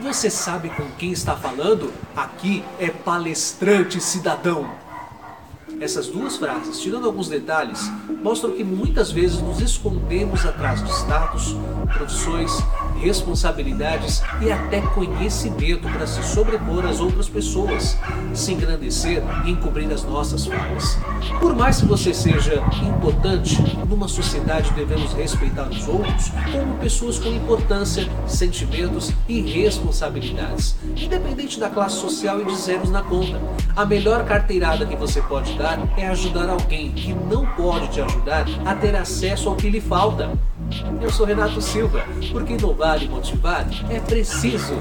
Você sabe com quem está falando? Aqui é palestrante cidadão. Essas duas frases, tirando alguns detalhes, mostram que muitas vezes nos escondemos atrás de status, profissões, responsabilidades e até conhecimento para se sobrepor às outras pessoas, se engrandecer e encobrir as nossas falhas. Por mais que você seja importante, numa sociedade devemos respeitar os outros como pessoas com importância, sentimentos e responsabilidades, independente da classe social e de zeros na conta. A melhor carteirada que você pode dar é ajudar alguém que não pode te ajudar a ter acesso ao que lhe falta. Eu sou Renato Silva, porque inovar e motivar é preciso.